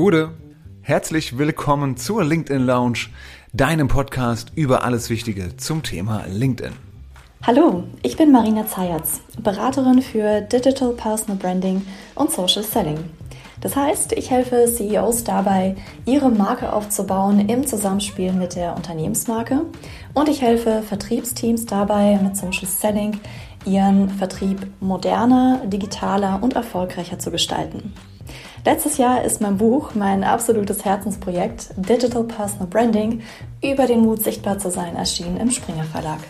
Gude, herzlich willkommen zur LinkedIn Lounge, deinem Podcast über alles Wichtige zum Thema LinkedIn. Hallo, ich bin Marina Zayatz, Beraterin für Digital Personal Branding und Social Selling. Das heißt, ich helfe CEOs dabei, ihre Marke aufzubauen im Zusammenspiel mit der Unternehmensmarke und ich helfe Vertriebsteams dabei, mit Social Selling ihren Vertrieb moderner, digitaler und erfolgreicher zu gestalten. Letztes Jahr ist mein Buch, mein absolutes Herzensprojekt Digital Personal Branding, über den Mut sichtbar zu sein, erschienen im Springer Verlag.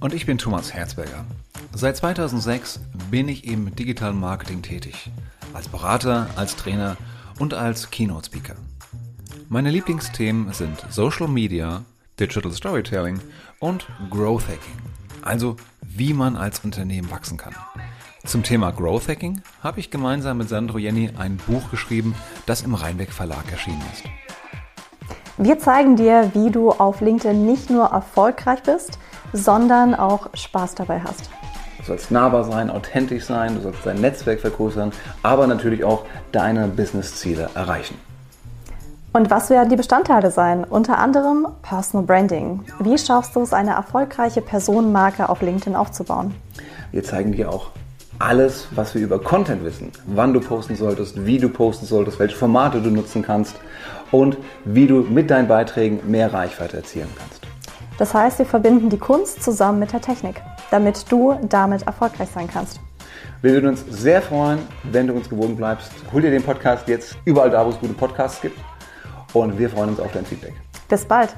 Und ich bin Thomas Herzberger. Seit 2006 bin ich im digitalen Marketing tätig. Als Berater, als Trainer und als Keynote Speaker. Meine Lieblingsthemen sind Social Media, Digital Storytelling und Growth Hacking. Also wie man als Unternehmen wachsen kann. Zum Thema Growth Hacking habe ich gemeinsam mit Sandro Jenny ein Buch geschrieben, das im Rheinbeck Verlag erschienen ist. Wir zeigen dir, wie du auf LinkedIn nicht nur erfolgreich bist, sondern auch Spaß dabei hast. Du sollst nahbar sein, authentisch sein, du sollst dein Netzwerk vergrößern, aber natürlich auch deine Businessziele erreichen. Und was werden die Bestandteile sein? Unter anderem Personal Branding. Wie schaffst du es, eine erfolgreiche Personenmarke auf LinkedIn aufzubauen? Wir zeigen dir auch alles, was wir über Content wissen. Wann du posten solltest, wie du posten solltest, welche Formate du nutzen kannst und wie du mit deinen Beiträgen mehr Reichweite erzielen kannst. Das heißt, wir verbinden die Kunst zusammen mit der Technik, damit du damit erfolgreich sein kannst. Wir würden uns sehr freuen, wenn du uns gewogen bleibst. Hol dir den Podcast jetzt überall da, wo es gute Podcasts gibt. Und wir freuen uns auf dein Feedback. Bis bald.